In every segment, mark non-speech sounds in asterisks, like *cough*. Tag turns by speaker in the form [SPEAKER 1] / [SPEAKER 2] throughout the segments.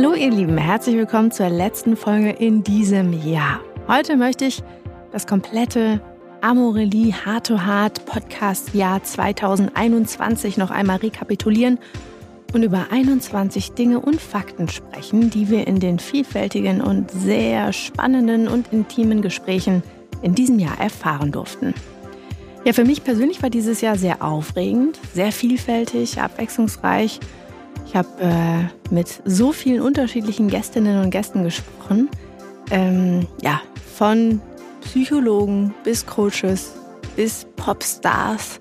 [SPEAKER 1] Hallo ihr Lieben, herzlich willkommen zur letzten Folge in diesem Jahr. Heute möchte ich das komplette Amorelie Heart to Heart Podcast Jahr 2021 noch einmal rekapitulieren und über 21 Dinge und Fakten sprechen, die wir in den vielfältigen und sehr spannenden und intimen Gesprächen in diesem Jahr erfahren durften. Ja, für mich persönlich war dieses Jahr sehr aufregend, sehr vielfältig, abwechslungsreich. Ich habe äh, mit so vielen unterschiedlichen Gästinnen und Gästen gesprochen. Ähm, ja, von Psychologen bis Coaches bis Popstars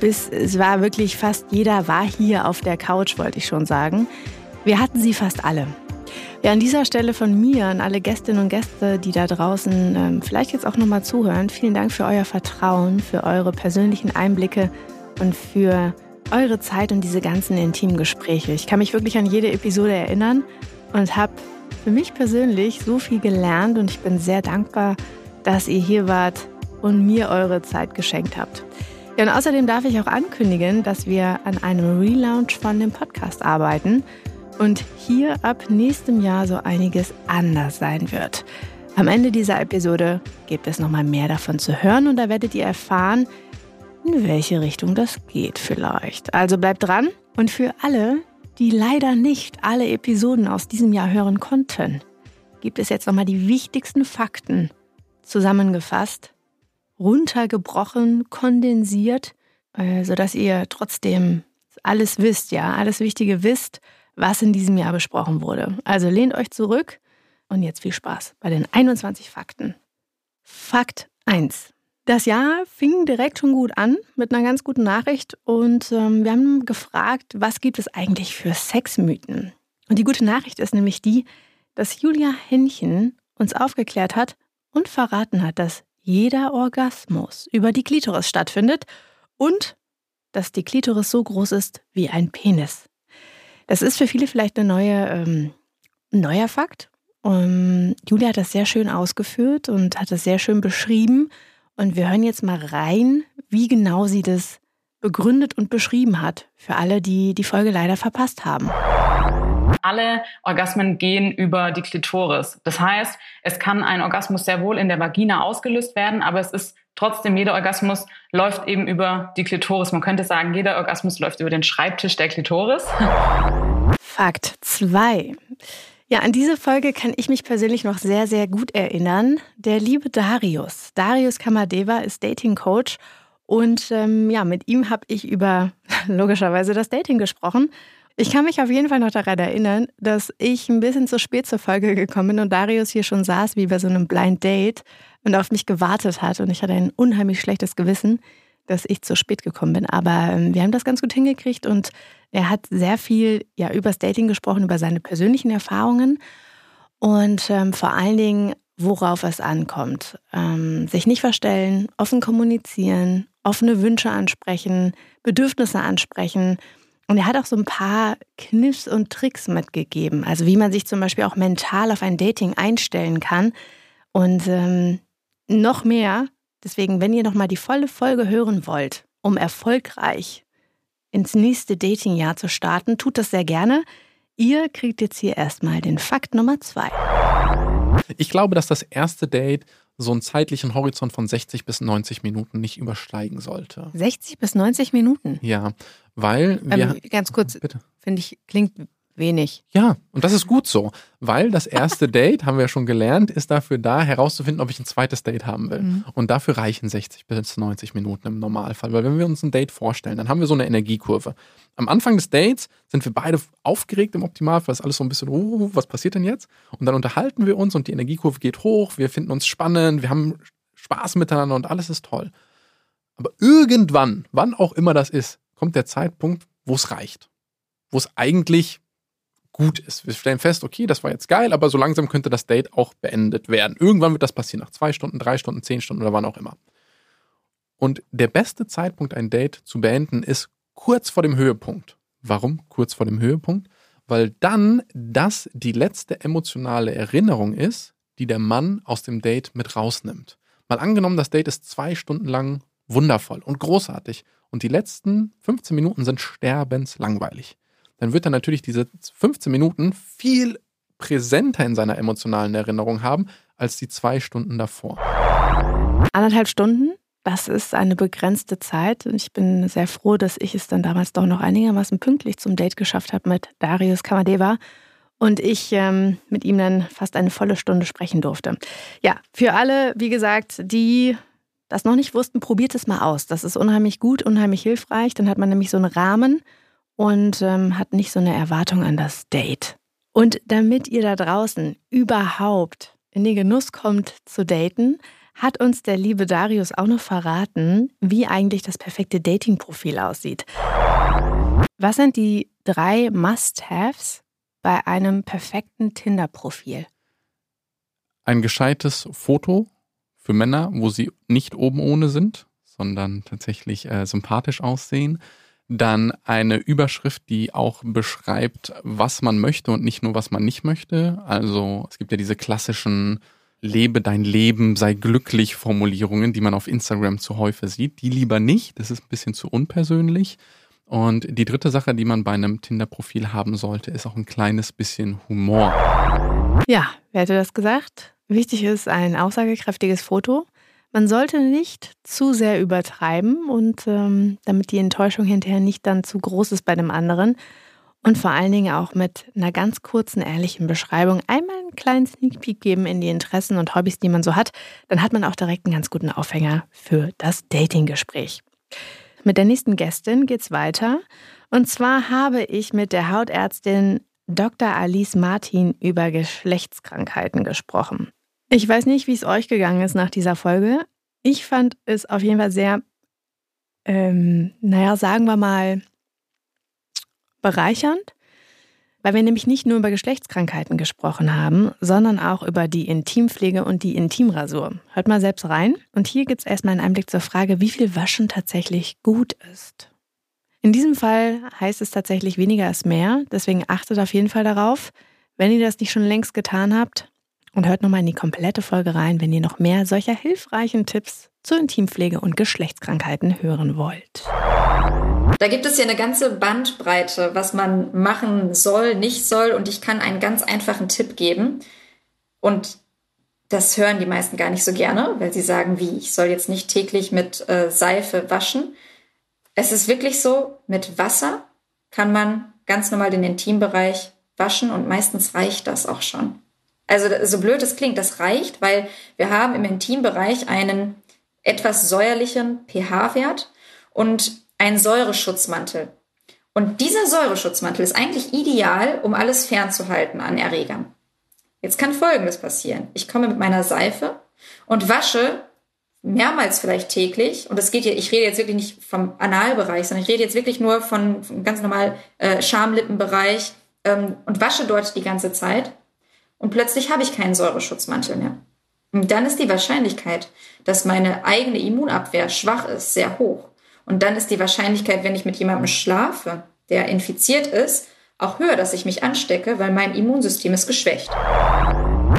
[SPEAKER 1] bis es war wirklich fast jeder war hier auf der Couch, wollte ich schon sagen. Wir hatten sie fast alle. Ja, an dieser Stelle von mir an alle Gästinnen und Gäste, die da draußen ähm, vielleicht jetzt auch nochmal zuhören, vielen Dank für euer Vertrauen, für eure persönlichen Einblicke und für eure Zeit und diese ganzen intimen Gespräche. Ich kann mich wirklich an jede Episode erinnern und habe für mich persönlich so viel gelernt und ich bin sehr dankbar, dass ihr hier wart und mir eure Zeit geschenkt habt. Ja, und außerdem darf ich auch ankündigen, dass wir an einem Relaunch von dem Podcast arbeiten und hier ab nächstem Jahr so einiges anders sein wird. Am Ende dieser Episode gibt es nochmal mehr davon zu hören und da werdet ihr erfahren, in welche Richtung das geht vielleicht. Also bleibt dran und für alle, die leider nicht alle Episoden aus diesem Jahr hören konnten, gibt es jetzt nochmal die wichtigsten Fakten zusammengefasst, runtergebrochen, kondensiert, äh, sodass ihr trotzdem alles wisst, ja, alles Wichtige wisst was in diesem Jahr besprochen wurde. Also lehnt euch zurück und jetzt viel Spaß bei den 21 Fakten. Fakt 1. Das Jahr fing direkt schon gut an mit einer ganz guten Nachricht und ähm, wir haben gefragt, was gibt es eigentlich für Sexmythen? Und die gute Nachricht ist nämlich die, dass Julia Henchen uns aufgeklärt hat und verraten hat, dass jeder Orgasmus über die Klitoris stattfindet und dass die Klitoris so groß ist wie ein Penis. Das ist für viele vielleicht eine neue, ähm, ein neuer Fakt. Um, ähm, Julia hat das sehr schön ausgeführt und hat das sehr schön beschrieben. Und wir hören jetzt mal rein, wie genau sie das begründet und beschrieben hat. Für alle, die die Folge leider verpasst haben.
[SPEAKER 2] Alle Orgasmen gehen über die Klitoris. Das heißt, es kann ein Orgasmus sehr wohl in der Vagina ausgelöst werden, aber es ist trotzdem, jeder Orgasmus läuft eben über die Klitoris. Man könnte sagen, jeder Orgasmus läuft über den Schreibtisch der Klitoris.
[SPEAKER 1] Fakt 2. Ja, an diese Folge kann ich mich persönlich noch sehr, sehr gut erinnern. Der liebe Darius. Darius Kamadeva ist Dating Coach und ähm, ja, mit ihm habe ich über *laughs* logischerweise das Dating gesprochen. Ich kann mich auf jeden Fall noch daran erinnern, dass ich ein bisschen zu spät zur Folge gekommen bin und Darius hier schon saß wie bei so einem Blind Date und auf mich gewartet hat. Und ich hatte ein unheimlich schlechtes Gewissen, dass ich zu spät gekommen bin. Aber ähm, wir haben das ganz gut hingekriegt und er hat sehr viel ja, über das Dating gesprochen, über seine persönlichen Erfahrungen und ähm, vor allen Dingen, worauf es ankommt. Ähm, sich nicht verstellen, offen kommunizieren, offene Wünsche ansprechen, Bedürfnisse ansprechen. Und er hat auch so ein paar Kniffs und Tricks mitgegeben. Also wie man sich zum Beispiel auch mental auf ein Dating einstellen kann. Und ähm, noch mehr. Deswegen, wenn ihr nochmal die volle Folge hören wollt, um erfolgreich ins nächste Datingjahr zu starten, tut das sehr gerne. Ihr kriegt jetzt hier erstmal den Fakt Nummer zwei.
[SPEAKER 3] Ich glaube, dass das erste Date so einen zeitlichen Horizont von 60 bis 90 Minuten nicht übersteigen sollte.
[SPEAKER 1] 60 bis 90 Minuten?
[SPEAKER 3] Ja, weil wir.
[SPEAKER 1] Ähm, ganz kurz, finde ich, klingt wenig.
[SPEAKER 3] Ja, und das ist gut so, weil das erste *laughs* Date, haben wir ja schon gelernt, ist dafür da, herauszufinden, ob ich ein zweites Date haben will. Mhm. Und dafür reichen 60 bis 90 Minuten im Normalfall, weil wenn wir uns ein Date vorstellen, dann haben wir so eine Energiekurve. Am Anfang des Dates sind wir beide aufgeregt im Optimalfall, ist alles so ein bisschen, uh, was passiert denn jetzt? Und dann unterhalten wir uns und die Energiekurve geht hoch, wir finden uns spannend, wir haben Spaß miteinander und alles ist toll. Aber irgendwann, wann auch immer das ist, kommt der Zeitpunkt, wo es reicht. Wo es eigentlich gut ist. Wir stellen fest, okay, das war jetzt geil, aber so langsam könnte das Date auch beendet werden. Irgendwann wird das passieren, nach zwei Stunden, drei Stunden, zehn Stunden oder wann auch immer. Und der beste Zeitpunkt, ein Date zu beenden, ist kurz vor dem Höhepunkt. Warum kurz vor dem Höhepunkt? Weil dann das die letzte emotionale Erinnerung ist, die der Mann aus dem Date mit rausnimmt. Mal angenommen, das Date ist zwei Stunden lang wundervoll und großartig und die letzten 15 Minuten sind sterbenslangweilig dann wird er natürlich diese 15 Minuten viel präsenter in seiner emotionalen Erinnerung haben als die zwei Stunden davor.
[SPEAKER 1] Anderthalb Stunden? Das ist eine begrenzte Zeit. Und ich bin sehr froh, dass ich es dann damals doch noch einigermaßen pünktlich zum Date geschafft habe mit Darius Kamadeva und ich ähm, mit ihm dann fast eine volle Stunde sprechen durfte. Ja, für alle, wie gesagt, die das noch nicht wussten, probiert es mal aus. Das ist unheimlich gut, unheimlich hilfreich. Dann hat man nämlich so einen Rahmen und ähm, hat nicht so eine Erwartung an das Date. Und damit ihr da draußen überhaupt in den Genuss kommt zu daten, hat uns der liebe Darius auch noch verraten, wie eigentlich das perfekte Dating-Profil aussieht. Was sind die drei Must-Haves bei einem perfekten Tinder-Profil?
[SPEAKER 3] Ein gescheites Foto für Männer, wo sie nicht oben ohne sind, sondern tatsächlich äh, sympathisch aussehen. Dann eine Überschrift, die auch beschreibt, was man möchte und nicht nur, was man nicht möchte. Also es gibt ja diese klassischen lebe dein Leben, sei glücklich Formulierungen, die man auf Instagram zu häufig sieht. Die lieber nicht, das ist ein bisschen zu unpersönlich. Und die dritte Sache, die man bei einem Tinder-Profil haben sollte, ist auch ein kleines bisschen Humor.
[SPEAKER 1] Ja, wer hätte das gesagt? Wichtig ist ein aussagekräftiges Foto. Man sollte nicht zu sehr übertreiben und ähm, damit die Enttäuschung hinterher nicht dann zu groß ist bei dem anderen. Und vor allen Dingen auch mit einer ganz kurzen, ehrlichen Beschreibung einmal einen kleinen Sneak Peek geben in die Interessen und Hobbys, die man so hat. Dann hat man auch direkt einen ganz guten Aufhänger für das Datinggespräch. Mit der nächsten Gästin geht's weiter. Und zwar habe ich mit der Hautärztin Dr. Alice Martin über Geschlechtskrankheiten gesprochen. Ich weiß nicht, wie es euch gegangen ist nach dieser Folge. Ich fand es auf jeden Fall sehr, ähm, naja, sagen wir mal, bereichernd, weil wir nämlich nicht nur über Geschlechtskrankheiten gesprochen haben, sondern auch über die Intimpflege und die Intimrasur. Hört mal selbst rein. Und hier gibt es erstmal einen Einblick zur Frage, wie viel Waschen tatsächlich gut ist. In diesem Fall heißt es tatsächlich weniger ist mehr, deswegen achtet auf jeden Fall darauf. Wenn ihr das nicht schon längst getan habt, und hört nochmal in die komplette Folge rein, wenn ihr noch mehr solcher hilfreichen Tipps zur Intimpflege und Geschlechtskrankheiten hören wollt.
[SPEAKER 4] Da gibt es ja eine ganze Bandbreite, was man machen soll, nicht soll. Und ich kann einen ganz einfachen Tipp geben. Und das hören die meisten gar nicht so gerne, weil sie sagen, wie, ich soll jetzt nicht täglich mit äh, Seife waschen. Es ist wirklich so, mit Wasser kann man ganz normal den Intimbereich waschen und meistens reicht das auch schon. Also so blöd es klingt, das reicht, weil wir haben im Intimbereich einen etwas säuerlichen pH-Wert und ein Säureschutzmantel. Und dieser Säureschutzmantel ist eigentlich ideal, um alles fernzuhalten an Erregern. Jetzt kann Folgendes passieren. Ich komme mit meiner Seife und wasche mehrmals vielleicht täglich, und das geht hier, ich rede jetzt wirklich nicht vom Analbereich, sondern ich rede jetzt wirklich nur von, von ganz normal äh, Schamlippenbereich ähm, und wasche dort die ganze Zeit. Und plötzlich habe ich keinen Säureschutzmantel mehr. Und dann ist die Wahrscheinlichkeit, dass meine eigene Immunabwehr schwach ist, sehr hoch. Und dann ist die Wahrscheinlichkeit, wenn ich mit jemandem schlafe, der infiziert ist, auch höher, dass ich mich anstecke, weil mein Immunsystem ist geschwächt.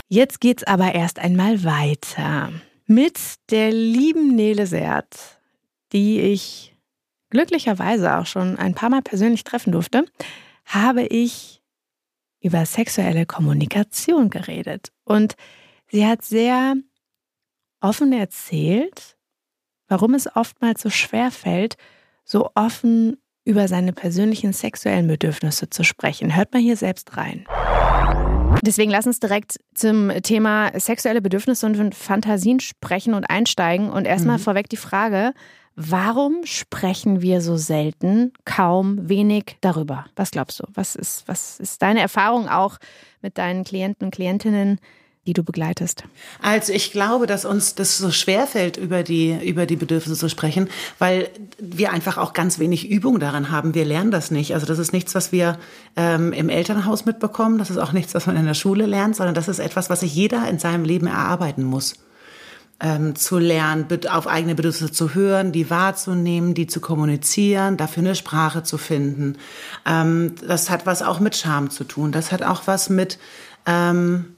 [SPEAKER 1] Jetzt geht's aber erst einmal weiter mit der lieben Nele Seert, die ich glücklicherweise auch schon ein paar Mal persönlich treffen durfte, habe ich über sexuelle Kommunikation geredet. Und sie hat sehr offen erzählt, warum es oftmals so schwer fällt, so offen über seine persönlichen sexuellen Bedürfnisse zu sprechen. Hört mal hier selbst rein. Deswegen lass uns direkt zum Thema sexuelle Bedürfnisse und Fantasien sprechen und einsteigen. Und erstmal mhm. vorweg die Frage, warum sprechen wir so selten, kaum, wenig darüber? Was glaubst du? Was ist, was ist deine Erfahrung auch mit deinen Klienten und Klientinnen? die du begleitest?
[SPEAKER 5] Also ich glaube, dass uns das so schwer fällt, über die, über die Bedürfnisse zu sprechen, weil wir einfach auch ganz wenig Übung daran haben. Wir lernen das nicht. Also das ist nichts, was wir ähm, im Elternhaus mitbekommen. Das ist auch nichts, was man in der Schule lernt, sondern das ist etwas, was sich jeder in seinem Leben erarbeiten muss. Ähm, zu lernen, auf eigene Bedürfnisse zu hören, die wahrzunehmen, die zu kommunizieren, dafür eine Sprache zu finden. Ähm, das hat was auch mit Scham zu tun. Das hat auch was mit ähm,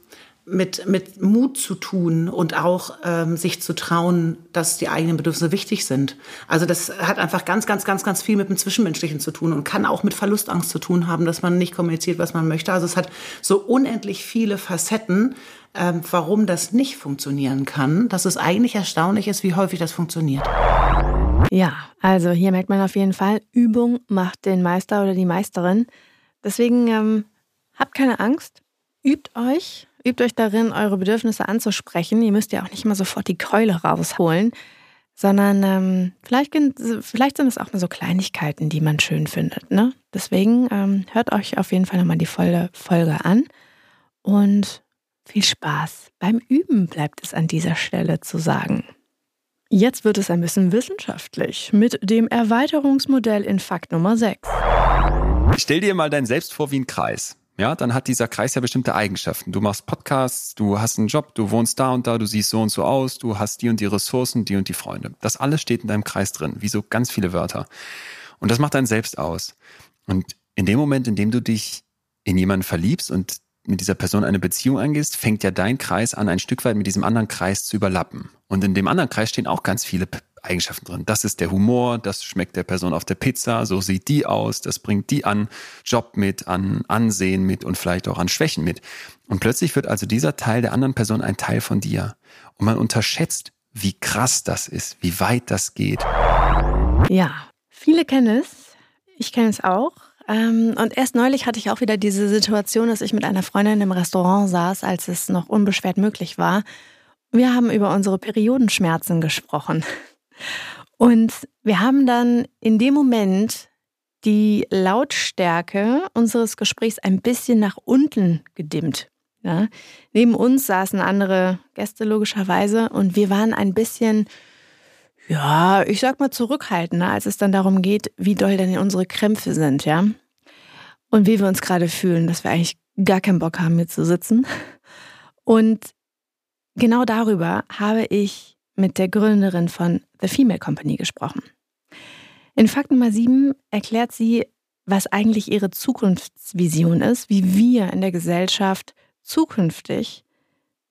[SPEAKER 5] mit, mit Mut zu tun und auch ähm, sich zu trauen, dass die eigenen Bedürfnisse wichtig sind. Also das hat einfach ganz, ganz, ganz, ganz viel mit dem Zwischenmenschlichen zu tun und kann auch mit Verlustangst zu tun haben, dass man nicht kommuniziert, was man möchte. Also es hat so unendlich viele Facetten, ähm, warum das nicht funktionieren kann, dass es eigentlich erstaunlich ist, wie häufig das funktioniert.
[SPEAKER 1] Ja, also hier merkt man auf jeden Fall, Übung macht den Meister oder die Meisterin. Deswegen ähm, habt keine Angst, übt euch, übt euch darin, eure Bedürfnisse anzusprechen. Ihr müsst ja auch nicht mal sofort die Keule rausholen, sondern ähm, vielleicht, vielleicht, sind es auch nur so Kleinigkeiten, die man schön findet. Ne? Deswegen ähm, hört euch auf jeden Fall nochmal die volle Folge an und viel Spaß beim Üben bleibt es an dieser Stelle zu sagen. Jetzt wird es ein bisschen wissenschaftlich mit dem Erweiterungsmodell in Fakt Nummer 6.
[SPEAKER 6] Stell dir mal dein Selbst vor wie ein Kreis. Ja, dann hat dieser Kreis ja bestimmte Eigenschaften. Du machst Podcasts, du hast einen Job, du wohnst da und da, du siehst so und so aus, du hast die und die Ressourcen, die und die Freunde. Das alles steht in deinem Kreis drin, wie so ganz viele Wörter. Und das macht dein Selbst aus. Und in dem Moment, in dem du dich in jemanden verliebst und mit dieser Person eine Beziehung eingehst, fängt ja dein Kreis an, ein Stück weit mit diesem anderen Kreis zu überlappen. Und in dem anderen Kreis stehen auch ganz viele Eigenschaften drin. Das ist der Humor, das schmeckt der Person auf der Pizza, so sieht die aus, das bringt die an Job mit, an Ansehen mit und vielleicht auch an Schwächen mit. Und plötzlich wird also dieser Teil der anderen Person ein Teil von dir. Und man unterschätzt, wie krass das ist, wie weit das geht.
[SPEAKER 1] Ja, viele kennen es. Ich kenne es auch. Ähm, und erst neulich hatte ich auch wieder diese Situation, dass ich mit einer Freundin im Restaurant saß, als es noch unbeschwert möglich war. Wir haben über unsere Periodenschmerzen gesprochen. Und wir haben dann in dem Moment die Lautstärke unseres Gesprächs ein bisschen nach unten gedimmt. Ja? Neben uns saßen andere Gäste logischerweise und wir waren ein bisschen ja, ich sag mal zurückhaltender, als es dann darum geht, wie doll denn unsere Krämpfe sind, ja. Und wie wir uns gerade fühlen, dass wir eigentlich gar keinen Bock haben, hier zu sitzen. Und genau darüber habe ich mit der Gründerin von The Female Company gesprochen. In Fakt Nummer 7 erklärt sie, was eigentlich ihre Zukunftsvision ist, wie wir in der Gesellschaft zukünftig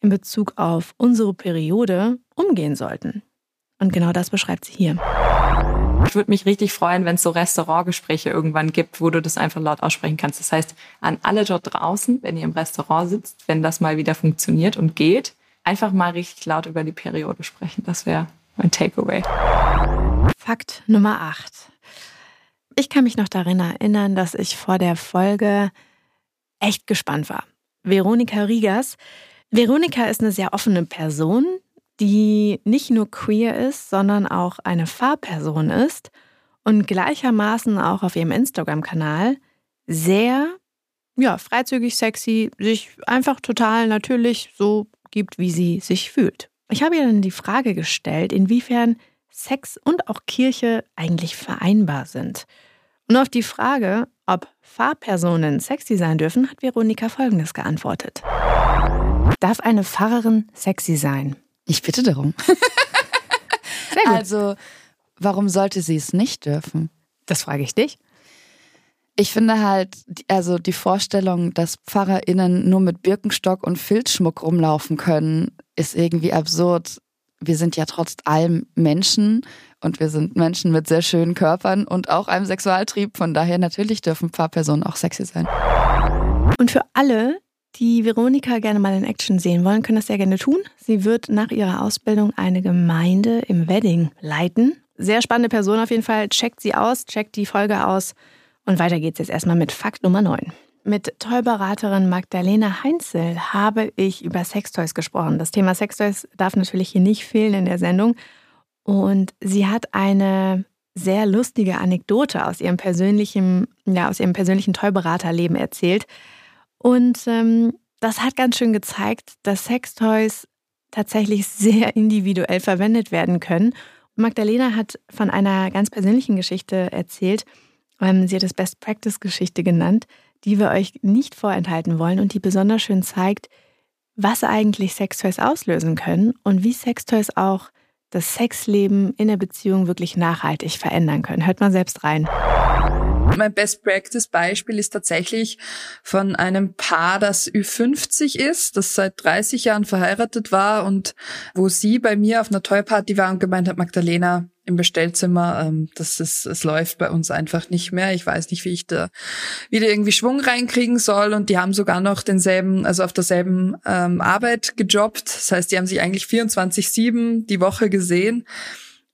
[SPEAKER 1] in Bezug auf unsere Periode umgehen sollten. Und genau das beschreibt sie hier.
[SPEAKER 7] Ich würde mich richtig freuen, wenn es so Restaurantgespräche irgendwann gibt, wo du das einfach laut aussprechen kannst. Das heißt, an alle dort draußen, wenn ihr im Restaurant sitzt, wenn das mal wieder funktioniert und geht, einfach mal richtig laut über die Periode sprechen. Das wäre mein Takeaway.
[SPEAKER 1] Fakt Nummer 8. Ich kann mich noch daran erinnern, dass ich vor der Folge echt gespannt war. Veronika Rigas. Veronika ist eine sehr offene Person, die nicht nur queer ist, sondern auch eine Fahrperson ist und gleichermaßen auch auf ihrem Instagram-Kanal sehr ja, freizügig, sexy, sich einfach total natürlich so gibt, wie sie sich fühlt. Ich habe ihr dann die Frage gestellt, inwiefern Sex und auch Kirche eigentlich vereinbar sind. Und auf die Frage, ob Fahrpersonen sexy sein dürfen, hat Veronika Folgendes geantwortet. Darf eine Pfarrerin sexy sein?
[SPEAKER 8] Ich bitte darum. *laughs* Sehr gut. Also, warum sollte sie es nicht dürfen?
[SPEAKER 1] Das frage ich dich.
[SPEAKER 8] Ich finde halt, also die Vorstellung, dass PfarrerInnen nur mit Birkenstock und Filzschmuck rumlaufen können, ist irgendwie absurd. Wir sind ja trotz allem Menschen und wir sind Menschen mit sehr schönen Körpern und auch einem Sexualtrieb. Von daher natürlich dürfen Pfarrpersonen auch sexy sein.
[SPEAKER 1] Und für alle, die Veronika gerne mal in Action sehen wollen, können das sehr gerne tun. Sie wird nach ihrer Ausbildung eine Gemeinde im Wedding leiten. Sehr spannende Person auf jeden Fall. Checkt sie aus, checkt die Folge aus. Und weiter geht's jetzt erstmal mit Fakt Nummer 9. Mit Tollberaterin Magdalena Heinzel habe ich über Sextoys gesprochen. Das Thema Sextoys darf natürlich hier nicht fehlen in der Sendung. Und sie hat eine sehr lustige Anekdote aus ihrem persönlichen, ja, aus ihrem persönlichen Tollberaterleben erzählt. Und ähm, das hat ganz schön gezeigt, dass Sextoys tatsächlich *laughs* sehr individuell verwendet werden können. Magdalena hat von einer ganz persönlichen Geschichte erzählt. Ähm, sie hat es Best Practice Geschichte genannt, die wir euch nicht vorenthalten wollen und die besonders schön zeigt, was eigentlich Sextoys auslösen können und wie Sextoys auch das Sexleben in der Beziehung wirklich nachhaltig verändern können. Hört mal selbst rein.
[SPEAKER 9] Mein Best Practice Beispiel ist tatsächlich von einem Paar, das Ü50 ist, das seit 30 Jahren verheiratet war und wo sie bei mir auf einer Toy-Party war und gemeint hat, Magdalena, im Bestellzimmer, ähm, das ist, es läuft bei uns einfach nicht mehr. Ich weiß nicht, wie ich da wieder irgendwie Schwung reinkriegen soll. Und die haben sogar noch denselben, also auf derselben ähm, Arbeit gejobbt. Das heißt, die haben sich eigentlich 24-7 die Woche gesehen.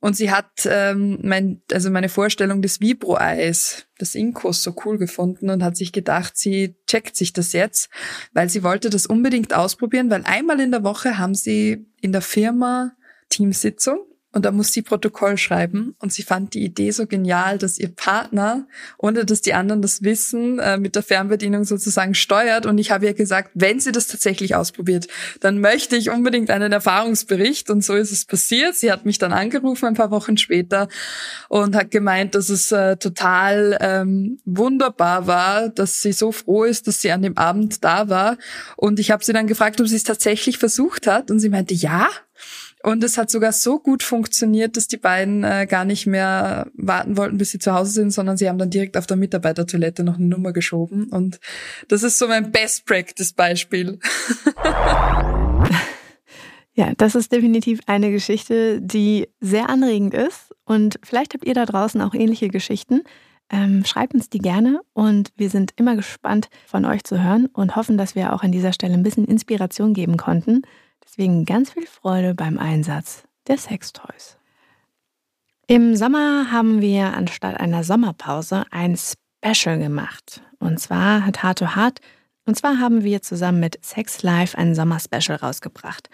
[SPEAKER 9] Und sie hat ähm, mein, also meine Vorstellung des Vibro-Eis, des Inkos, so cool gefunden und hat sich gedacht, sie checkt sich das jetzt, weil sie wollte das unbedingt ausprobieren, weil einmal in der Woche haben sie in der Firma Teamsitzung und da muss sie Protokoll schreiben. Und sie fand die Idee so genial, dass ihr Partner, ohne dass die anderen das wissen, äh, mit der Fernbedienung sozusagen steuert. Und ich habe ihr gesagt, wenn sie das tatsächlich ausprobiert, dann möchte ich unbedingt einen Erfahrungsbericht. Und so ist es passiert. Sie hat mich dann angerufen ein paar Wochen später und hat gemeint, dass es äh, total ähm, wunderbar war, dass sie so froh ist, dass sie an dem Abend da war. Und ich habe sie dann gefragt, ob sie es tatsächlich versucht hat. Und sie meinte, ja, und es hat sogar so gut funktioniert, dass die beiden äh, gar nicht mehr warten wollten, bis sie zu Hause sind, sondern sie haben dann direkt auf der Mitarbeitertoilette noch eine Nummer geschoben. Und das ist so mein Best Practice Beispiel. *laughs*
[SPEAKER 1] Ja, das ist definitiv eine Geschichte, die sehr anregend ist. Und vielleicht habt ihr da draußen auch ähnliche Geschichten. Ähm, schreibt uns die gerne und wir sind immer gespannt von euch zu hören und hoffen, dass wir auch an dieser Stelle ein bisschen Inspiration geben konnten. Deswegen ganz viel Freude beim Einsatz der Sextoys. Im Sommer haben wir anstatt einer Sommerpause ein Special gemacht. Und zwar hat Hard to Hard, und zwar haben wir zusammen mit Sex Live ein Sommerspecial rausgebracht.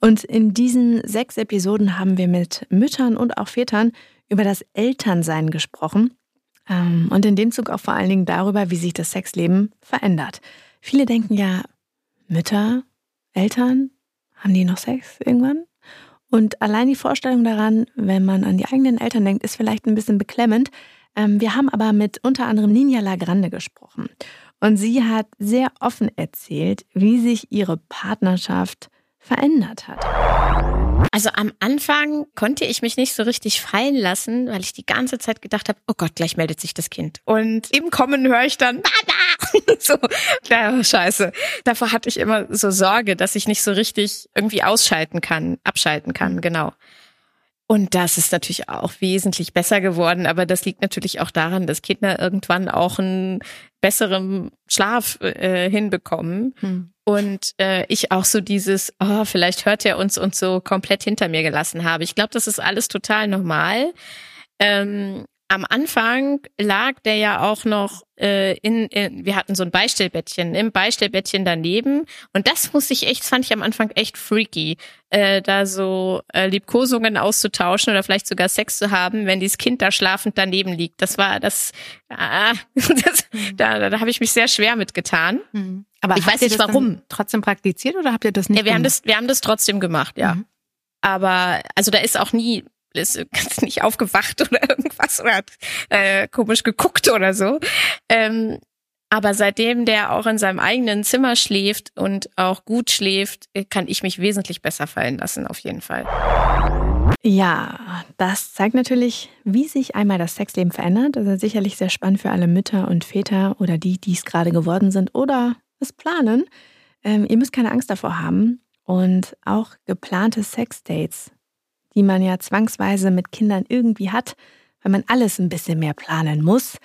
[SPEAKER 1] Und in diesen sechs Episoden haben wir mit Müttern und auch Vätern über das Elternsein gesprochen. Ähm, und in dem Zug auch vor allen Dingen darüber, wie sich das Sexleben verändert. Viele denken ja, Mütter, Eltern, haben die noch Sex irgendwann? Und allein die Vorstellung daran, wenn man an die eigenen Eltern denkt, ist vielleicht ein bisschen beklemmend. Ähm, wir haben aber mit unter anderem Ninja Lagrande gesprochen. Und sie hat sehr offen erzählt, wie sich ihre Partnerschaft verändert hat.
[SPEAKER 10] Also am Anfang konnte ich mich nicht so richtig fallen lassen, weil ich die ganze Zeit gedacht habe, oh Gott, gleich meldet sich das Kind. Und im Kommen höre ich dann! *laughs* so, ja, scheiße. Davor hatte ich immer so Sorge, dass ich nicht so richtig irgendwie ausschalten kann, abschalten kann, genau. Und das ist natürlich auch wesentlich besser geworden, aber das liegt natürlich auch daran, dass Kinder irgendwann auch einen besseren Schlaf äh, hinbekommen. Hm. Und äh, ich auch so dieses, oh, vielleicht hört er uns und so komplett hinter mir gelassen habe. Ich glaube, das ist alles total normal. Ähm, am Anfang lag der ja auch noch äh, in, in, wir hatten so ein Beistellbettchen, im Beistellbettchen daneben. Und das muss ich echt, das fand ich am Anfang echt freaky, äh, da so äh, Liebkosungen auszutauschen oder vielleicht sogar Sex zu haben, wenn dieses Kind da schlafend daneben liegt. Das war das, ah, *laughs* das mhm. da, da habe ich mich sehr schwer mitgetan. Mhm.
[SPEAKER 1] Aber ich weiß nicht warum. Trotzdem praktiziert oder habt ihr das nicht?
[SPEAKER 10] Ja, wir gemacht? haben das, wir haben das trotzdem gemacht, ja. Mhm. Aber also da ist auch nie ist ganz nicht aufgewacht oder *laughs* irgendwas oder hat äh, komisch geguckt oder so. Ähm, aber seitdem der auch in seinem eigenen Zimmer schläft und auch gut schläft, kann ich mich wesentlich besser fallen lassen, auf jeden Fall.
[SPEAKER 1] Ja, das zeigt natürlich, wie sich einmal das Sexleben verändert. Das ist sicherlich sehr spannend für alle Mütter und Väter oder die, die es gerade geworden sind oder es planen. Ähm, ihr müsst keine Angst davor haben. Und auch geplante Sexdates die man ja zwangsweise mit Kindern irgendwie hat, weil man alles ein bisschen mehr planen muss,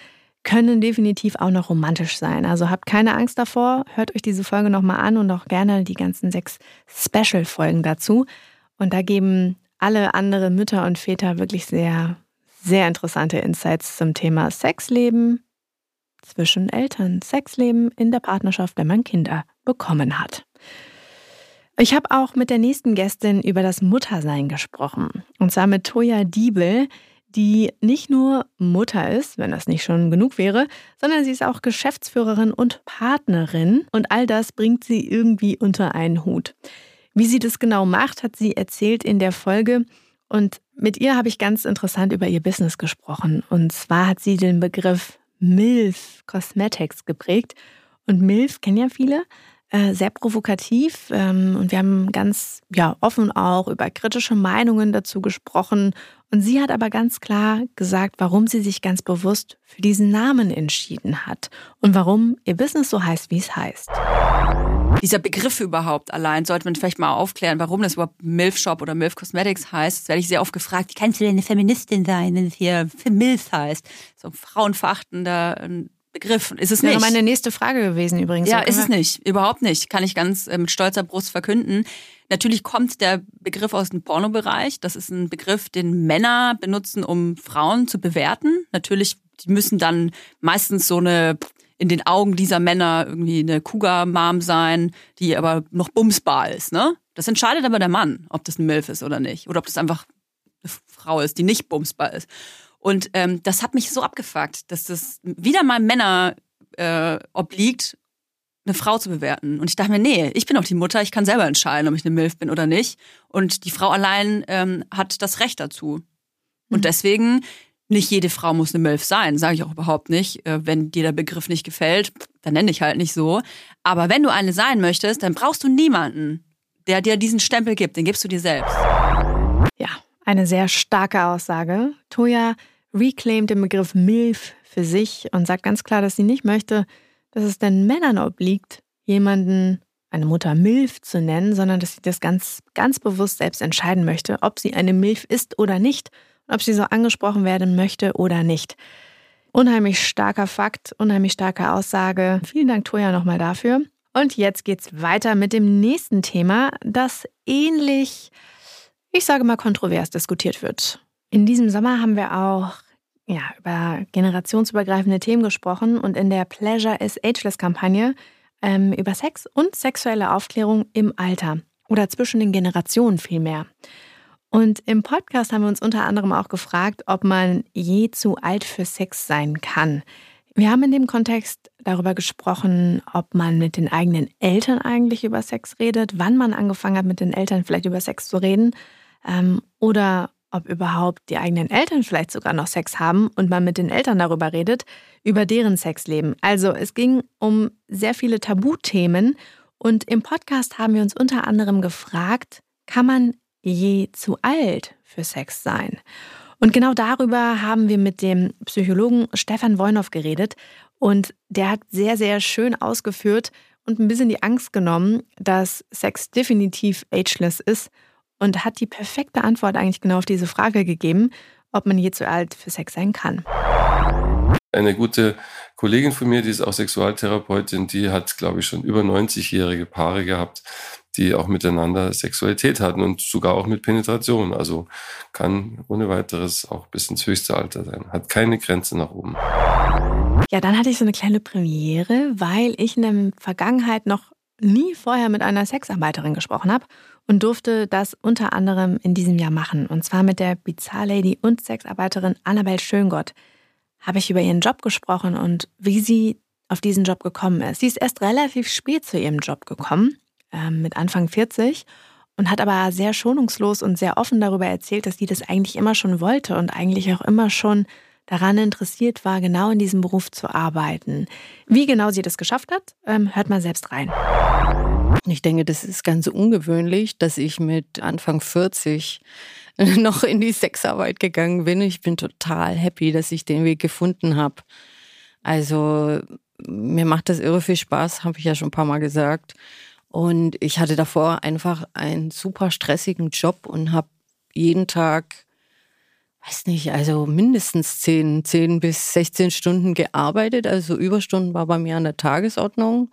[SPEAKER 1] können definitiv auch noch romantisch sein. Also habt keine Angst davor, hört euch diese Folge nochmal an und auch gerne die ganzen sechs Special-Folgen dazu. Und da geben alle anderen Mütter und Väter wirklich sehr, sehr interessante Insights zum Thema Sexleben zwischen Eltern, Sexleben in der Partnerschaft, wenn man Kinder bekommen hat. Ich habe auch mit der nächsten Gästin über das Muttersein gesprochen. Und zwar mit Toya Diebel, die nicht nur Mutter ist, wenn das nicht schon genug wäre, sondern sie ist auch Geschäftsführerin und Partnerin. Und all das bringt sie irgendwie unter einen Hut. Wie sie das genau macht, hat sie erzählt in der Folge. Und mit ihr habe ich ganz interessant über ihr Business gesprochen. Und zwar hat sie den Begriff MILF Cosmetics geprägt. Und MILF kennen ja viele. Äh, sehr provokativ ähm, und wir haben ganz ja, offen auch über kritische Meinungen dazu gesprochen Und sie hat aber ganz klar gesagt, warum sie sich ganz bewusst für diesen Namen entschieden hat und warum ihr Business so heißt, wie es heißt.
[SPEAKER 11] Dieser Begriff überhaupt allein sollte man vielleicht mal aufklären, warum das überhaupt Milf Shop oder Milf Cosmetics heißt. Das werde ich sehr oft gefragt. Wie kannst du denn eine Feministin sein, wenn es hier Milf heißt? So ein frauenverachtender Begriff. Ist es
[SPEAKER 1] Das wäre
[SPEAKER 11] nicht.
[SPEAKER 1] meine nächste Frage gewesen übrigens.
[SPEAKER 11] Ja, ist es nicht. Überhaupt nicht. Kann ich ganz äh, mit stolzer Brust verkünden. Natürlich kommt der Begriff aus dem Pornobereich. Das ist ein Begriff, den Männer benutzen, um Frauen zu bewerten. Natürlich, die müssen dann meistens so eine in den Augen dieser Männer irgendwie eine Cougar-Mom sein, die aber noch bumsbar ist, ne? Das entscheidet aber der Mann, ob das ein Milf ist oder nicht. Oder ob das einfach eine Frau ist, die nicht bumsbar ist. Und ähm, das hat mich so abgefuckt, dass das wieder mal Männer äh, obliegt, eine Frau zu bewerten. Und ich dachte mir, nee, ich bin doch die Mutter, ich kann selber entscheiden, ob ich eine Milf bin oder nicht. Und die Frau allein ähm, hat das Recht dazu. Und deswegen, nicht jede Frau muss eine Milf sein, sage ich auch überhaupt nicht. Äh, wenn dir der Begriff nicht gefällt, dann nenne ich halt nicht so. Aber wenn du eine sein möchtest, dann brauchst du niemanden, der dir diesen Stempel gibt. Den gibst du dir selbst.
[SPEAKER 1] Ja, eine sehr starke Aussage. Toya reclaimt den Begriff MILF für sich und sagt ganz klar, dass sie nicht möchte, dass es den Männern obliegt, jemanden eine Mutter MILF zu nennen, sondern dass sie das ganz, ganz bewusst selbst entscheiden möchte, ob sie eine MILF ist oder nicht, ob sie so angesprochen werden möchte oder nicht. Unheimlich starker Fakt, unheimlich starke Aussage. Vielen Dank, Toja, nochmal dafür. Und jetzt geht's weiter mit dem nächsten Thema, das ähnlich ich sage mal, kontrovers diskutiert wird. In diesem Sommer haben wir auch ja, über generationsübergreifende Themen gesprochen und in der Pleasure is Ageless-Kampagne ähm, über Sex und sexuelle Aufklärung im Alter oder zwischen den Generationen vielmehr. Und im Podcast haben wir uns unter anderem auch gefragt, ob man je zu alt für Sex sein kann. Wir haben in dem Kontext darüber gesprochen, ob man mit den eigenen Eltern eigentlich über Sex redet, wann man angefangen hat, mit den Eltern vielleicht über Sex zu reden ähm, oder ob überhaupt die eigenen Eltern vielleicht sogar noch Sex haben und man mit den Eltern darüber redet, über deren Sexleben. Also es ging um sehr viele Tabuthemen und im Podcast haben wir uns unter anderem gefragt, kann man je zu alt für Sex sein? Und genau darüber haben wir mit dem Psychologen Stefan Woinow geredet und der hat sehr, sehr schön ausgeführt und ein bisschen die Angst genommen, dass Sex definitiv ageless ist und hat die perfekte Antwort eigentlich genau auf diese Frage gegeben, ob man je zu alt für Sex sein kann.
[SPEAKER 12] Eine gute Kollegin von mir, die ist auch Sexualtherapeutin, die hat, glaube ich, schon über 90-jährige Paare gehabt, die auch miteinander Sexualität hatten und sogar auch mit Penetration. Also kann ohne weiteres auch bis ins höchste Alter sein. Hat keine Grenze nach oben.
[SPEAKER 1] Ja, dann hatte ich so eine kleine Premiere, weil ich in der Vergangenheit noch nie vorher mit einer Sexarbeiterin gesprochen habe und durfte das unter anderem in diesem Jahr machen. Und zwar mit der Bizarre-Lady und Sexarbeiterin Annabel Schöngott habe ich über ihren Job gesprochen und wie sie auf diesen Job gekommen ist. Sie ist erst relativ spät zu ihrem Job gekommen, ähm, mit Anfang 40, und hat aber sehr schonungslos und sehr offen darüber erzählt, dass sie das eigentlich immer schon wollte und eigentlich auch immer schon daran interessiert war, genau in diesem Beruf zu arbeiten. Wie genau sie das geschafft hat, ähm, hört mal selbst rein.
[SPEAKER 13] Ich denke, das ist ganz ungewöhnlich, dass ich mit Anfang 40 *laughs* noch in die Sexarbeit gegangen bin. Ich bin total happy, dass ich den Weg gefunden habe. Also mir macht das irre viel Spaß, habe ich ja schon ein paar Mal gesagt. Und ich hatte davor einfach einen super stressigen Job und habe jeden Tag, weiß nicht, also mindestens 10, 10 bis 16 Stunden gearbeitet. Also Überstunden war bei mir an der Tagesordnung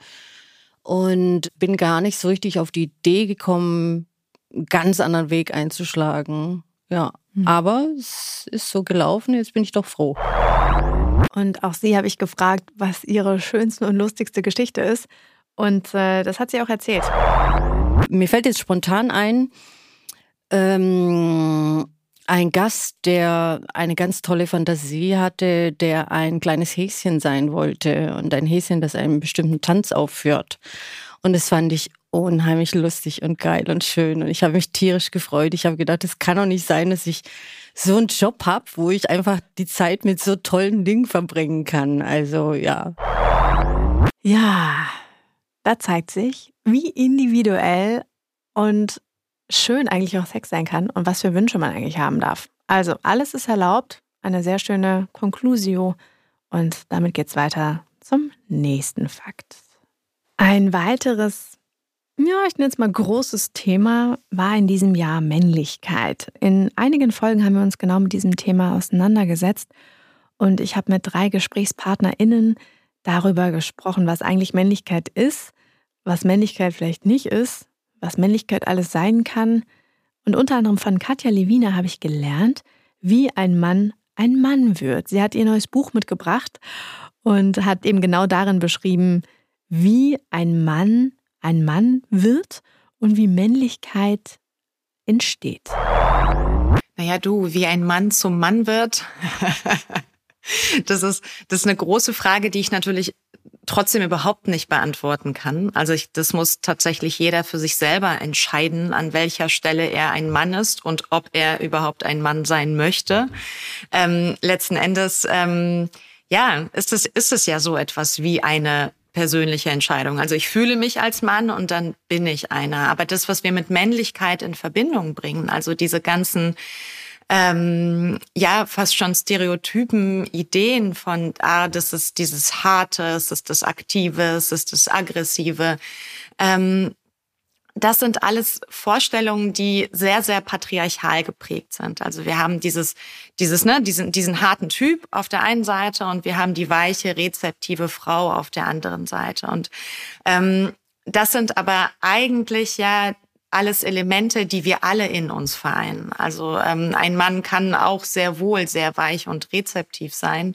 [SPEAKER 13] und bin gar nicht so richtig auf die Idee gekommen, einen ganz anderen Weg einzuschlagen. Ja, aber es ist so gelaufen, jetzt bin ich doch froh.
[SPEAKER 1] Und auch sie habe ich gefragt, was ihre schönste und lustigste Geschichte ist. Und äh, das hat sie auch erzählt.
[SPEAKER 13] Mir fällt jetzt spontan ein, ähm, ein Gast, der eine ganz tolle Fantasie hatte, der ein kleines Häschen sein wollte und ein Häschen, das einen bestimmten Tanz aufführt. Und das fand ich unheimlich lustig und geil und schön. Und ich habe mich tierisch gefreut. Ich habe gedacht, es kann doch nicht sein, dass ich so einen Job habe, wo ich einfach die Zeit mit so tollen Dingen verbringen kann. Also ja.
[SPEAKER 1] Ja, da zeigt sich, wie individuell und schön eigentlich auch Sex sein kann und was für Wünsche man eigentlich haben darf. Also, alles ist erlaubt. Eine sehr schöne Conclusio. Und damit geht's weiter zum nächsten Fakt. Ein weiteres, ja, ich nenne es mal großes Thema war in diesem Jahr Männlichkeit. In einigen Folgen haben wir uns genau mit diesem Thema auseinandergesetzt und ich habe mit drei GesprächspartnerInnen darüber gesprochen, was eigentlich Männlichkeit ist, was Männlichkeit vielleicht nicht ist, was Männlichkeit alles sein kann. Und unter anderem von Katja Lewina habe ich gelernt, wie ein Mann ein Mann wird. Sie hat ihr neues Buch mitgebracht und hat eben genau darin beschrieben, wie ein Mann ein Mann wird und wie Männlichkeit entsteht.
[SPEAKER 5] Naja, du, wie ein Mann zum Mann wird. *laughs* das ist, das ist eine große Frage, die ich natürlich trotzdem überhaupt nicht beantworten kann. Also ich, das muss tatsächlich jeder für sich selber entscheiden, an welcher Stelle er ein Mann ist und ob er überhaupt ein Mann sein möchte. Ähm, letzten Endes, ähm, ja, ist es, ist es ja so etwas wie eine persönliche Entscheidung. Also ich fühle mich als Mann und dann bin ich einer. Aber das, was wir mit Männlichkeit in Verbindung bringen, also diese ganzen ähm, ja fast schon Stereotypen, Ideen von, ah, das ist dieses Harte, es ist das Aktive, es ist das Aggressive. Ähm, das sind alles Vorstellungen, die sehr, sehr patriarchal geprägt sind. Also wir haben dieses, dieses, ne, diesen, diesen harten Typ auf der einen Seite und wir haben die weiche, rezeptive Frau auf der anderen Seite. Und ähm, das sind aber eigentlich ja alles Elemente, die wir alle in uns vereinen. Also ähm, ein Mann kann auch sehr wohl sehr weich und rezeptiv sein.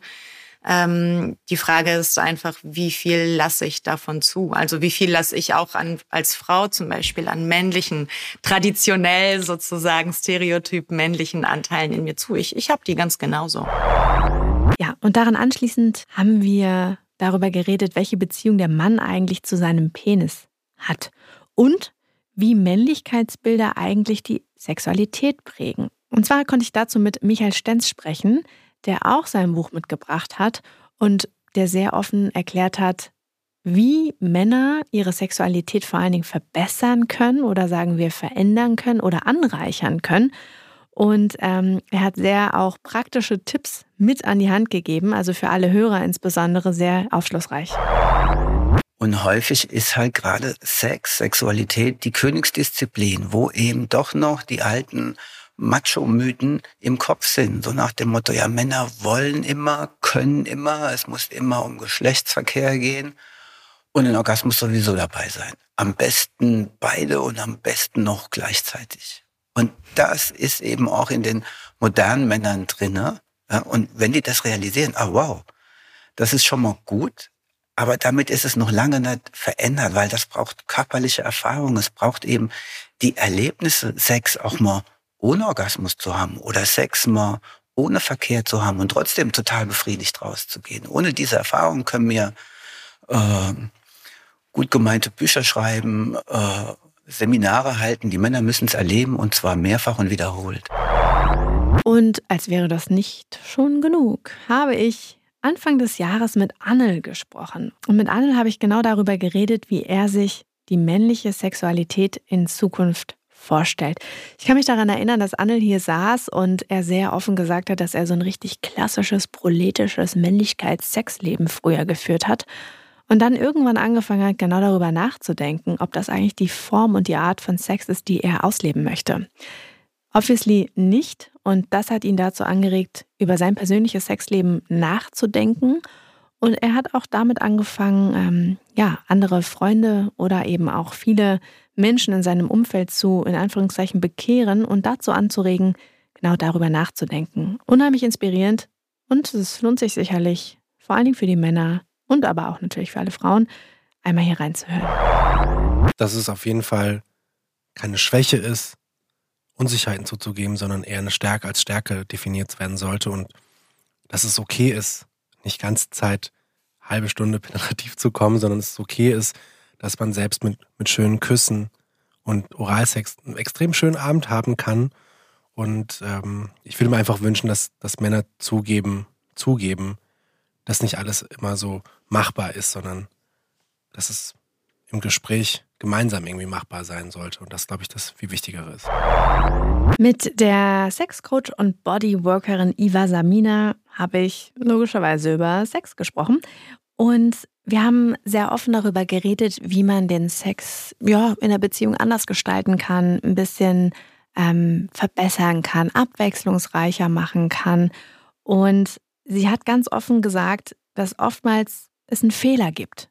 [SPEAKER 5] Ähm, die Frage ist einfach, wie viel lasse ich davon zu? Also wie viel lasse ich auch an, als Frau zum Beispiel an männlichen, traditionell sozusagen stereotyp männlichen Anteilen in mir zu? Ich, ich habe die ganz genauso.
[SPEAKER 1] Ja, und daran anschließend haben wir darüber geredet, welche Beziehung der Mann eigentlich zu seinem Penis hat. Und wie Männlichkeitsbilder eigentlich die Sexualität prägen. Und zwar konnte ich dazu mit Michael Stenz sprechen, der auch sein Buch mitgebracht hat und der sehr offen erklärt hat, wie Männer ihre Sexualität vor allen Dingen verbessern können oder sagen wir verändern können oder anreichern können. Und ähm, er hat sehr auch praktische Tipps mit an die Hand gegeben, also für alle Hörer insbesondere sehr aufschlussreich.
[SPEAKER 14] Und häufig ist halt gerade Sex, Sexualität die Königsdisziplin, wo eben doch noch die alten Macho-Mythen im Kopf sind. So nach dem Motto, ja, Männer wollen immer, können immer, es muss immer um Geschlechtsverkehr gehen und ein Orgasmus sowieso dabei sein. Am besten beide und am besten noch gleichzeitig. Und das ist eben auch in den modernen Männern drinne. Ja, und wenn die das realisieren, ah wow, das ist schon mal gut, aber damit ist es noch lange nicht verändert, weil das braucht körperliche Erfahrung. Es braucht eben die Erlebnisse, Sex auch mal ohne Orgasmus zu haben oder Sex mal ohne Verkehr zu haben und trotzdem total befriedigt rauszugehen. Ohne diese Erfahrung können wir äh, gut gemeinte Bücher schreiben, äh, Seminare halten. Die Männer müssen es erleben und zwar mehrfach und wiederholt.
[SPEAKER 1] Und als wäre das nicht schon genug, habe ich Anfang des Jahres mit Annel gesprochen. Und mit Annel habe ich genau darüber geredet, wie er sich die männliche Sexualität in Zukunft vorstellt. Ich kann mich daran erinnern, dass Annel hier saß und er sehr offen gesagt hat, dass er so ein richtig klassisches, proletisches Männlichkeits-Sexleben früher geführt hat. Und dann irgendwann angefangen hat, genau darüber nachzudenken, ob das eigentlich die Form und die Art von Sex ist, die er ausleben möchte. Obviously nicht. Und das hat ihn dazu angeregt, über sein persönliches Sexleben nachzudenken. Und er hat auch damit angefangen, ähm, ja, andere Freunde oder eben auch viele Menschen in seinem Umfeld zu, in Anführungszeichen, bekehren und dazu anzuregen, genau darüber nachzudenken. Unheimlich inspirierend und es lohnt sich sicherlich, vor allen Dingen für die Männer und aber auch natürlich für alle Frauen, einmal hier reinzuhören.
[SPEAKER 15] Dass es auf jeden Fall keine Schwäche ist, Unsicherheiten zuzugeben, sondern eher eine Stärke als Stärke definiert werden sollte und dass es okay ist, nicht ganze Zeit halbe Stunde *laughs* penetrativ zu kommen, sondern es okay ist, dass man selbst mit, mit schönen Küssen und Oralsex einen extrem schönen Abend haben kann. Und ähm, ich würde mir einfach wünschen, dass, dass Männer zugeben, zugeben, dass nicht alles immer so machbar ist, sondern dass es im Gespräch gemeinsam irgendwie machbar sein sollte. Und das, glaube ich, das viel Wichtigere ist.
[SPEAKER 1] Mit der Sexcoach und Bodyworkerin Iva Samina habe ich logischerweise über Sex gesprochen. Und wir haben sehr offen darüber geredet, wie man den Sex ja, in der Beziehung anders gestalten kann, ein bisschen ähm, verbessern kann, abwechslungsreicher machen kann. Und sie hat ganz offen gesagt, dass oftmals es einen Fehler gibt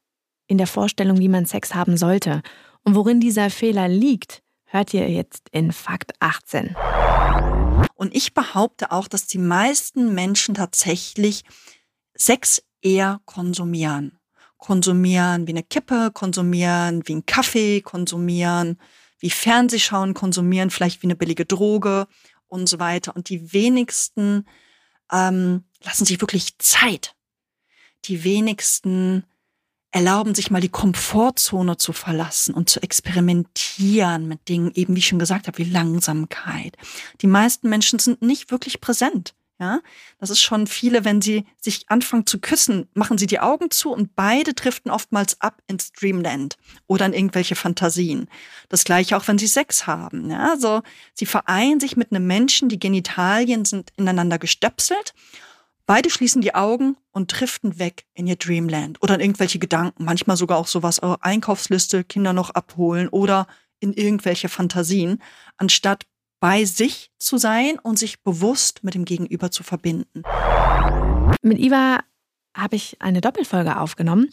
[SPEAKER 1] in der Vorstellung, wie man Sex haben sollte. Und worin dieser Fehler liegt, hört ihr jetzt in Fakt 18.
[SPEAKER 16] Und ich behaupte auch, dass die meisten Menschen tatsächlich Sex eher konsumieren. Konsumieren wie eine Kippe, konsumieren wie einen Kaffee, konsumieren wie Fernsehschauen, konsumieren vielleicht wie eine billige Droge und so weiter. Und die wenigsten ähm, lassen sich wirklich Zeit. Die wenigsten erlauben sich mal die Komfortzone zu verlassen und zu experimentieren mit Dingen, eben wie ich schon gesagt habe, wie Langsamkeit. Die meisten Menschen sind nicht wirklich präsent. Ja, das ist schon viele, wenn sie sich anfangen zu küssen, machen sie die Augen zu und beide driften oftmals ab ins Dreamland oder in irgendwelche Fantasien. Das gleiche auch, wenn sie Sex haben. Ja, also sie vereinen sich mit einem Menschen, die Genitalien sind ineinander gestöpselt Beide schließen die Augen und driften weg in ihr Dreamland oder in irgendwelche Gedanken, manchmal sogar auch sowas, eure Einkaufsliste, Kinder noch abholen oder in irgendwelche Fantasien, anstatt bei sich zu sein und sich bewusst mit dem Gegenüber zu verbinden.
[SPEAKER 1] Mit Iva habe ich eine Doppelfolge aufgenommen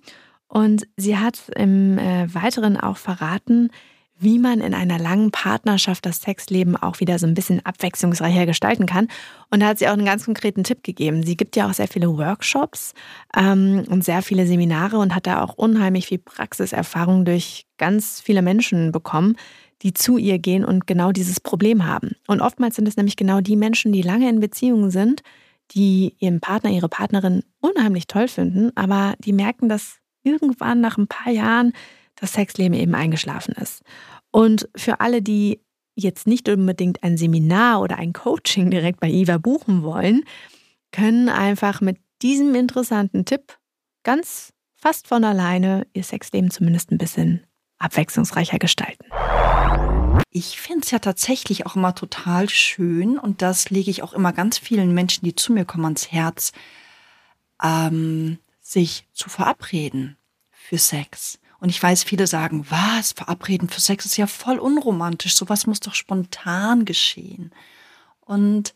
[SPEAKER 1] und sie hat im äh, Weiteren auch verraten, wie man in einer langen Partnerschaft das Sexleben auch wieder so ein bisschen abwechslungsreicher gestalten kann. Und da hat sie auch einen ganz konkreten Tipp gegeben. Sie gibt ja auch sehr viele Workshops ähm, und sehr viele Seminare und hat da auch unheimlich viel Praxiserfahrung durch ganz viele Menschen bekommen, die zu ihr gehen und genau dieses Problem haben. Und oftmals sind es nämlich genau die Menschen, die lange in Beziehungen sind, die ihren Partner, ihre Partnerin unheimlich toll finden, aber die merken, dass irgendwann nach ein paar Jahren das Sexleben eben eingeschlafen ist. Und für alle, die jetzt nicht unbedingt ein Seminar oder ein Coaching direkt bei Eva buchen wollen, können einfach mit diesem interessanten Tipp ganz fast von alleine ihr Sexleben zumindest ein bisschen abwechslungsreicher gestalten.
[SPEAKER 16] Ich finde es ja tatsächlich auch immer total schön und das lege ich auch immer ganz vielen Menschen, die zu mir kommen, ans Herz, ähm, sich zu verabreden für Sex. Und ich weiß, viele sagen, was, verabreden für Sex ist ja voll unromantisch, sowas muss doch spontan geschehen. Und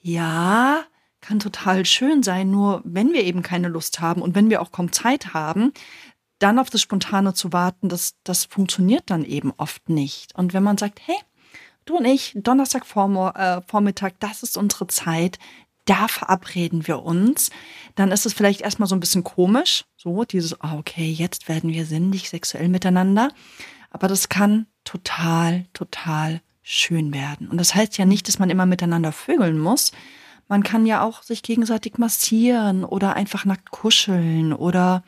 [SPEAKER 16] ja, kann total schön sein, nur wenn wir eben keine Lust haben und wenn wir auch kaum Zeit haben, dann auf das Spontane zu warten, das, das funktioniert dann eben oft nicht. Und wenn man sagt, hey, du und ich, Donnerstagvormittag, äh, das ist unsere Zeit, da verabreden wir uns, dann ist es vielleicht erstmal so ein bisschen komisch, so dieses, ah, okay, jetzt werden wir sinnlich sexuell miteinander, aber das kann total, total schön werden. Und das heißt ja nicht, dass man immer miteinander vögeln muss. Man kann ja auch sich gegenseitig massieren oder einfach nackt kuscheln oder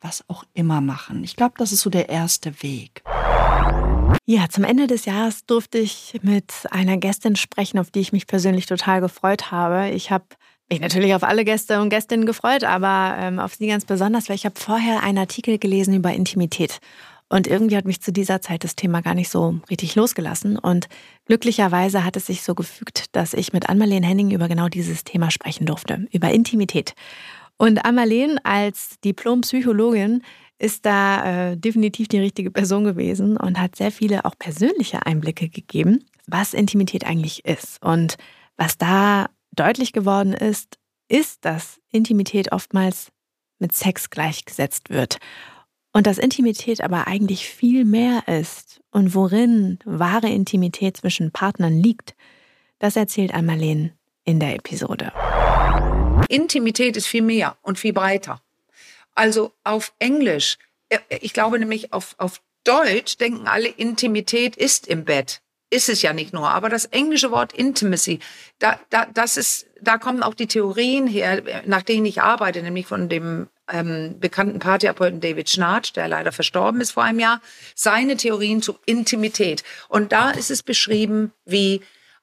[SPEAKER 16] was auch immer machen. Ich glaube, das ist so der erste Weg.
[SPEAKER 1] Ja, zum Ende des Jahres durfte ich mit einer Gästin sprechen, auf die ich mich persönlich total gefreut habe. Ich habe mich natürlich auf alle Gäste und Gästinnen gefreut, aber ähm, auf sie ganz besonders, weil ich habe vorher einen Artikel gelesen über Intimität. Und irgendwie hat mich zu dieser Zeit das Thema gar nicht so richtig losgelassen. Und glücklicherweise hat es sich so gefügt, dass ich mit Ann-Marleen Henning über genau dieses Thema sprechen durfte, über Intimität. Und Ann-Marleen als Diplompsychologin ist da äh, definitiv die richtige Person gewesen und hat sehr viele auch persönliche Einblicke gegeben, was Intimität eigentlich ist. Und was da deutlich geworden ist, ist, dass Intimität oftmals mit Sex gleichgesetzt wird. Und dass Intimität aber eigentlich viel mehr ist und worin wahre Intimität zwischen Partnern liegt, das erzählt Marlene in der Episode.
[SPEAKER 17] Intimität ist viel mehr und viel breiter. Also auf Englisch, äh, ich glaube nämlich auf, auf Deutsch denken alle, Intimität ist im Bett. Ist es ja nicht nur, aber das englische Wort Intimacy, da, da, das ist, da kommen auch die Theorien her, nach denen ich arbeite, nämlich von dem ähm, bekannten Paartherapeuten David Schnarch, der leider verstorben ist vor einem Jahr, seine Theorien zu Intimität. Und da ist es beschrieben wie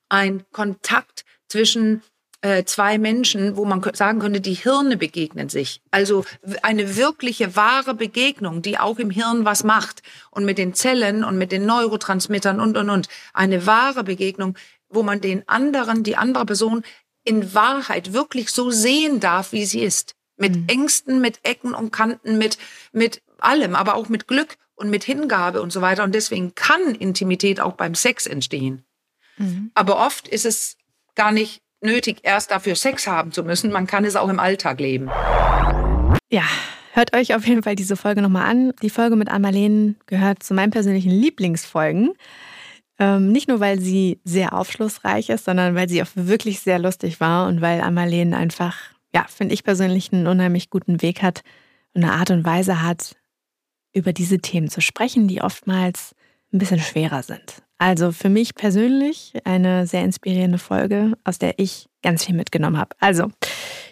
[SPEAKER 17] ein Kontakt zwischen äh, zwei Menschen, wo man sagen könnte, die Hirne begegnen sich. Also eine wirkliche, wahre Begegnung, die auch im Hirn was macht und mit den Zellen und mit den Neurotransmittern und, und, und. Eine wahre Begegnung, wo man den anderen, die andere Person in Wahrheit wirklich so sehen darf, wie sie ist. Mit mhm. Ängsten, mit Ecken und Kanten, mit, mit allem, aber auch mit Glück und mit Hingabe und so weiter. Und deswegen kann Intimität auch beim Sex entstehen. Mhm. Aber oft ist es gar nicht nötig, erst dafür Sex haben zu müssen. Man kann es auch im Alltag leben.
[SPEAKER 1] Ja, hört euch auf jeden Fall diese Folge nochmal an. Die Folge mit Anmalene gehört zu meinen persönlichen Lieblingsfolgen. Ähm, nicht nur, weil sie sehr aufschlussreich ist, sondern weil sie auch wirklich sehr lustig war und weil Anmalene einfach, ja, finde ich persönlich einen unheimlich guten Weg hat und eine Art und Weise hat, über diese Themen zu sprechen, die oftmals ein bisschen schwerer sind. Also für mich persönlich eine sehr inspirierende Folge, aus der ich ganz viel mitgenommen habe. Also,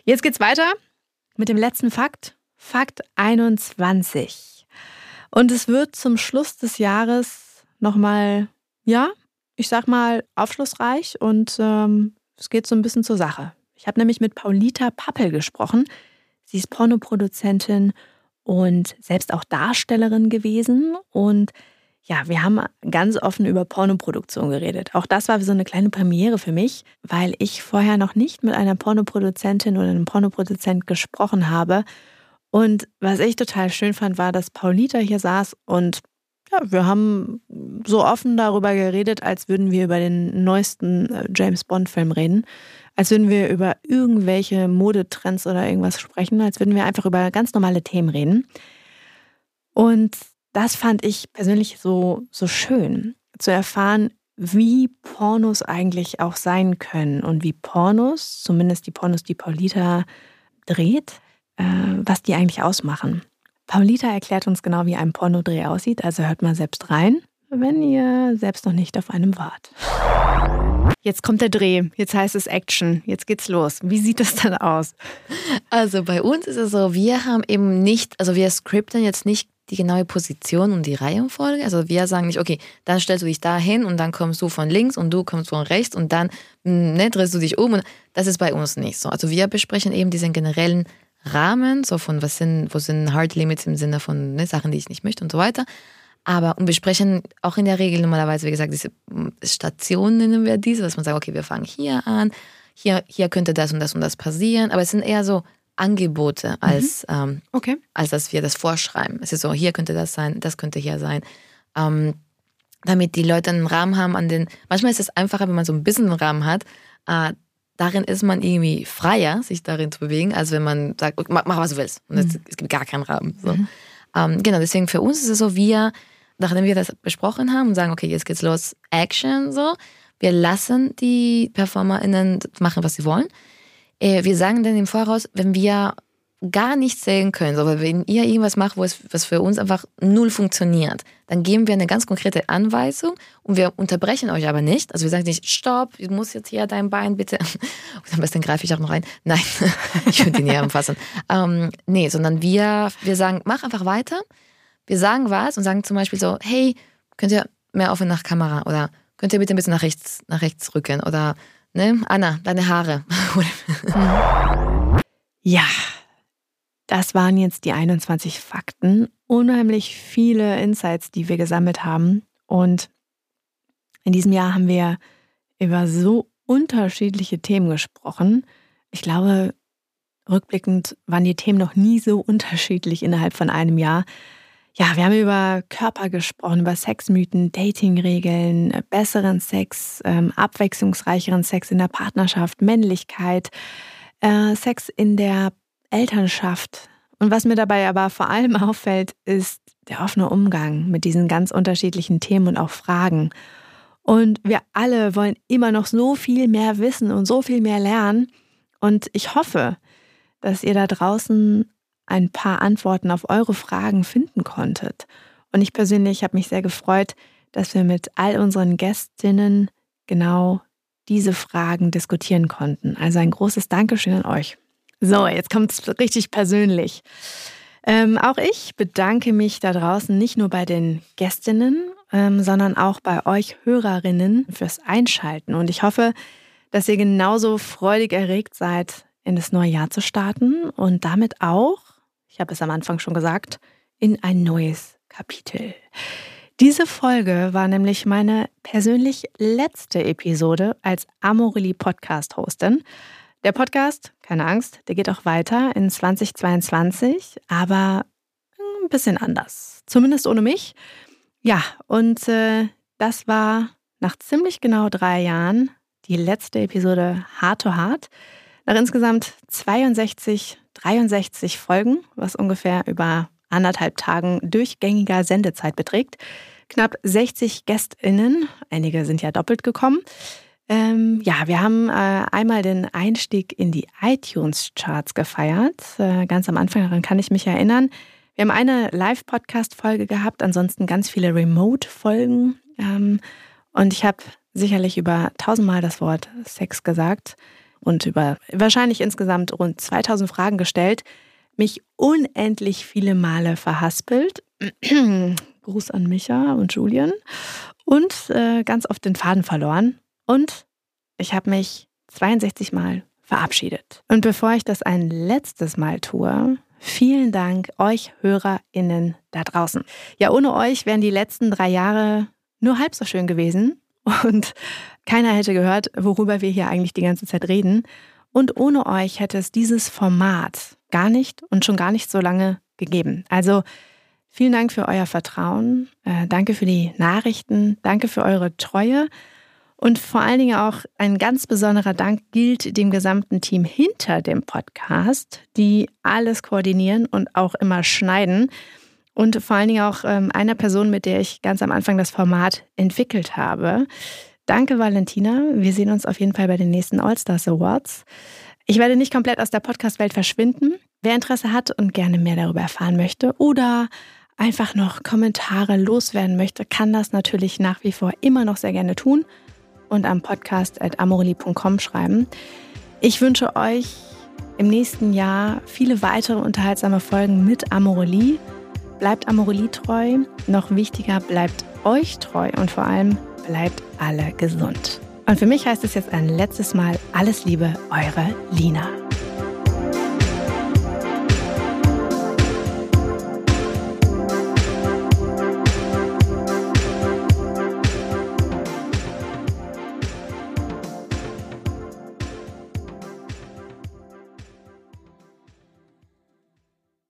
[SPEAKER 1] jetzt geht's weiter mit dem letzten Fakt. Fakt 21. Und es wird zum Schluss des Jahres nochmal, ja, ich sag mal, aufschlussreich und ähm, es geht so ein bisschen zur Sache. Ich habe nämlich mit Paulita Pappel gesprochen. Sie ist Pornoproduzentin und selbst auch Darstellerin gewesen und ja, wir haben ganz offen über Pornoproduktion geredet. Auch das war so eine kleine Premiere für mich, weil ich vorher noch nicht mit einer Pornoproduzentin oder einem Pornoproduzent gesprochen habe. Und was ich total schön fand, war, dass Paulita hier saß und ja, wir haben so offen darüber geredet, als würden wir über den neuesten äh, James Bond-Film reden, als würden wir über irgendwelche Modetrends oder irgendwas sprechen, als würden wir einfach über ganz normale Themen reden. Und das fand ich persönlich so, so schön, zu erfahren, wie Pornos eigentlich auch sein können und wie Pornos, zumindest die Pornos, die Paulita dreht, äh, was die eigentlich ausmachen. Paulita erklärt uns genau, wie ein Pornodreh aussieht, also hört mal selbst rein, wenn ihr selbst noch nicht auf einem wart. Jetzt kommt der Dreh, jetzt heißt es Action, jetzt geht's los. Wie sieht das dann aus?
[SPEAKER 8] Also bei uns ist es so, wir haben eben nicht, also wir skripten jetzt nicht die genaue Position und die Reihenfolge. Also wir sagen nicht, okay, dann stellst du dich da hin und dann kommst du von links und du kommst von rechts und dann hm, ne, drehst du dich um. Und das ist bei uns nicht so. Also wir besprechen eben diesen generellen Rahmen, so von was sind, wo sind Hard Limits im Sinne von ne, Sachen, die ich nicht möchte und so weiter. Aber und wir sprechen auch in der Regel normalerweise, wie gesagt, diese hm, Stationen nennen wir diese, dass man sagt, okay, wir fangen hier an, hier, hier könnte das und das und das passieren. Aber es sind eher so Angebote, mhm. als, mhm. ähm, okay. als dass wir das vorschreiben. Es ist so, hier könnte das sein, das könnte hier sein. Ähm, damit die Leute einen Rahmen haben, an den. Manchmal ist es einfacher, wenn man so ein bisschen einen Rahmen hat. Äh, darin ist man irgendwie freier, sich darin zu bewegen, als wenn man sagt, okay, mach, mach, was du willst. Und mhm. es, es, gibt gar keinen Rahmen. So. Mhm. Ähm, genau, deswegen für uns ist es so, wir, nachdem wir das besprochen haben und sagen, okay, jetzt geht's los, Action, so, wir lassen die PerformerInnen machen, was sie wollen. Äh, wir sagen dann im Voraus, wenn wir gar nichts sehen können, aber wenn ihr irgendwas macht, es, was für uns einfach null funktioniert, dann geben wir eine ganz konkrete Anweisung und wir unterbrechen euch aber nicht. Also wir sagen nicht, stopp, du musst jetzt hier dein Bein bitte. *laughs* Und am besten greife ich auch noch rein. Nein, *laughs* ich würde ihn nicht anfassen. Ähm, nee, sondern wir, wir sagen, mach einfach weiter. Wir sagen was und sagen zum Beispiel so, hey, könnt ihr mehr offen nach Kamera oder könnt ihr bitte ein bisschen nach rechts, nach rechts rücken oder Ne? Anna, deine Haare. *laughs*
[SPEAKER 1] ja, das waren jetzt die 21 Fakten. Unheimlich viele Insights, die wir gesammelt haben. Und in diesem Jahr haben wir über so unterschiedliche Themen gesprochen. Ich glaube, rückblickend waren die Themen noch nie so unterschiedlich innerhalb von einem Jahr. Ja, wir haben über Körper gesprochen, über Sexmythen, Datingregeln, besseren Sex, ähm, abwechslungsreicheren Sex in der Partnerschaft, Männlichkeit, äh, Sex in der Elternschaft. Und was mir dabei aber vor allem *laughs* auffällt, ist der offene Umgang mit diesen ganz unterschiedlichen Themen und auch Fragen. Und wir alle wollen immer noch so viel mehr wissen und so viel mehr lernen. Und ich hoffe, dass ihr da draußen ein paar Antworten auf eure Fragen finden konntet. Und ich persönlich habe mich sehr gefreut, dass wir mit all unseren Gästinnen genau diese Fragen diskutieren konnten. Also ein großes Dankeschön an euch. So, jetzt kommt es richtig persönlich. Ähm, auch ich bedanke mich da draußen nicht nur bei den Gästinnen, ähm, sondern auch bei euch Hörerinnen fürs Einschalten. Und ich hoffe, dass ihr genauso freudig erregt seid, in das neue Jahr zu starten und damit auch, ich habe es am Anfang schon gesagt, in ein neues Kapitel. Diese Folge war nämlich meine persönlich letzte Episode als Amorelie Podcast Hostin. Der Podcast, keine Angst, der geht auch weiter in 2022, aber ein bisschen anders. Zumindest ohne mich. Ja, und äh, das war nach ziemlich genau drei Jahren die letzte Episode Hard to Hard. Nach insgesamt 62, 63 Folgen, was ungefähr über anderthalb Tagen durchgängiger Sendezeit beträgt. Knapp 60 GästInnen, einige sind ja doppelt gekommen. Ähm, ja, wir haben äh, einmal den Einstieg in die iTunes-Charts gefeiert. Äh, ganz am Anfang, daran kann ich mich erinnern. Wir haben eine Live-Podcast-Folge gehabt, ansonsten ganz viele Remote-Folgen. Ähm, und ich habe sicherlich über tausendmal das Wort Sex gesagt und über wahrscheinlich insgesamt rund 2000 Fragen gestellt, mich unendlich viele Male verhaspelt. *clears throat* Gruß an Micha und Julian. Und äh, ganz oft den Faden verloren. Und ich habe mich 62 Mal verabschiedet. Und bevor ich das ein letztes Mal tue, vielen Dank euch HörerInnen da draußen. Ja, ohne euch wären die letzten drei Jahre nur halb so schön gewesen und keiner hätte gehört, worüber wir hier eigentlich die ganze Zeit reden. Und ohne euch hätte es dieses Format gar nicht und schon gar nicht so lange gegeben. Also vielen Dank für euer Vertrauen, äh, danke für die Nachrichten, danke für eure Treue und vor allen Dingen auch ein ganz besonderer Dank gilt dem gesamten Team hinter dem Podcast, die alles koordinieren und auch immer schneiden. Und vor allen Dingen auch ähm, einer Person, mit der ich ganz am Anfang das Format entwickelt habe. Danke, Valentina. Wir sehen uns auf jeden Fall bei den nächsten All-Stars Awards. Ich werde nicht komplett aus der Podcast-Welt verschwinden. Wer Interesse hat und gerne mehr darüber erfahren möchte oder einfach noch Kommentare loswerden möchte, kann das natürlich nach wie vor immer noch sehr gerne tun und am Podcast at amoreli.com schreiben. Ich wünsche euch im nächsten Jahr viele weitere unterhaltsame Folgen mit Amorelie. Bleibt Amorelie treu. Noch wichtiger, bleibt euch treu und vor allem bleibt alle gesund. Und für mich heißt es jetzt ein letztes Mal alles Liebe, eure Lina.